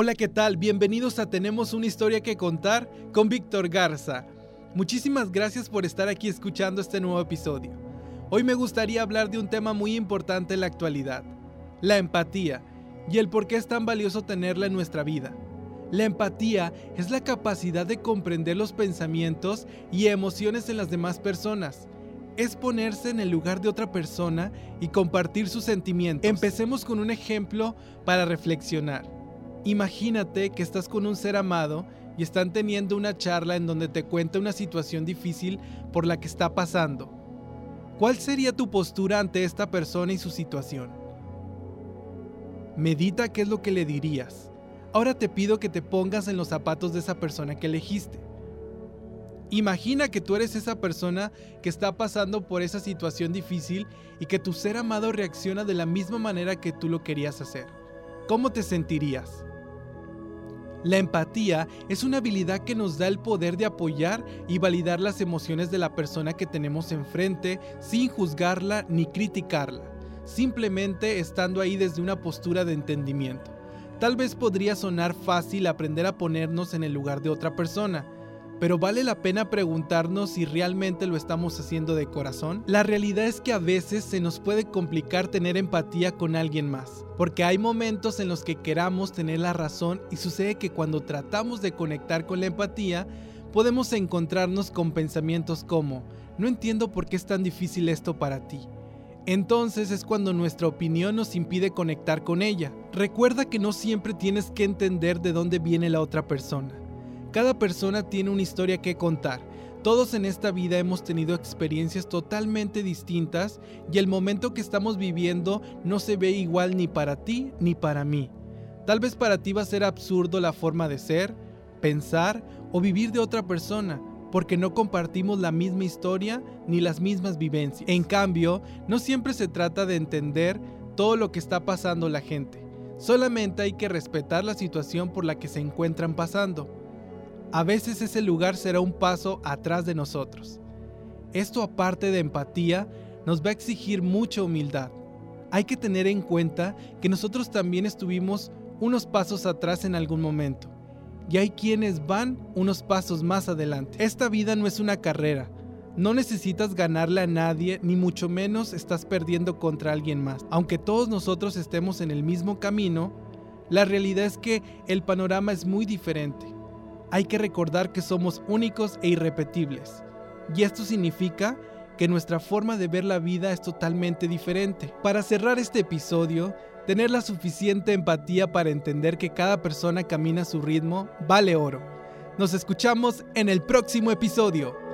Hola, ¿qué tal? Bienvenidos a Tenemos una historia que contar con Víctor Garza. Muchísimas gracias por estar aquí escuchando este nuevo episodio. Hoy me gustaría hablar de un tema muy importante en la actualidad, la empatía, y el por qué es tan valioso tenerla en nuestra vida. La empatía es la capacidad de comprender los pensamientos y emociones en las demás personas. Es ponerse en el lugar de otra persona y compartir sus sentimientos. Empecemos con un ejemplo para reflexionar. Imagínate que estás con un ser amado y están teniendo una charla en donde te cuenta una situación difícil por la que está pasando. ¿Cuál sería tu postura ante esta persona y su situación? Medita qué es lo que le dirías. Ahora te pido que te pongas en los zapatos de esa persona que elegiste. Imagina que tú eres esa persona que está pasando por esa situación difícil y que tu ser amado reacciona de la misma manera que tú lo querías hacer. ¿Cómo te sentirías? La empatía es una habilidad que nos da el poder de apoyar y validar las emociones de la persona que tenemos enfrente sin juzgarla ni criticarla, simplemente estando ahí desde una postura de entendimiento. Tal vez podría sonar fácil aprender a ponernos en el lugar de otra persona, pero vale la pena preguntarnos si realmente lo estamos haciendo de corazón. La realidad es que a veces se nos puede complicar tener empatía con alguien más, porque hay momentos en los que queramos tener la razón y sucede que cuando tratamos de conectar con la empatía, podemos encontrarnos con pensamientos como, no entiendo por qué es tan difícil esto para ti. Entonces es cuando nuestra opinión nos impide conectar con ella. Recuerda que no siempre tienes que entender de dónde viene la otra persona cada persona tiene una historia que contar. Todos en esta vida hemos tenido experiencias totalmente distintas y el momento que estamos viviendo no se ve igual ni para ti ni para mí. Tal vez para ti va a ser absurdo la forma de ser, pensar o vivir de otra persona, porque no compartimos la misma historia ni las mismas vivencias. En cambio, no siempre se trata de entender todo lo que está pasando la gente. Solamente hay que respetar la situación por la que se encuentran pasando a veces ese lugar será un paso atrás de nosotros. Esto aparte de empatía, nos va a exigir mucha humildad. Hay que tener en cuenta que nosotros también estuvimos unos pasos atrás en algún momento. Y hay quienes van unos pasos más adelante. Esta vida no es una carrera. No necesitas ganarle a nadie, ni mucho menos estás perdiendo contra alguien más. Aunque todos nosotros estemos en el mismo camino, la realidad es que el panorama es muy diferente hay que recordar que somos únicos e irrepetibles. Y esto significa que nuestra forma de ver la vida es totalmente diferente. Para cerrar este episodio, tener la suficiente empatía para entender que cada persona camina a su ritmo vale oro. Nos escuchamos en el próximo episodio.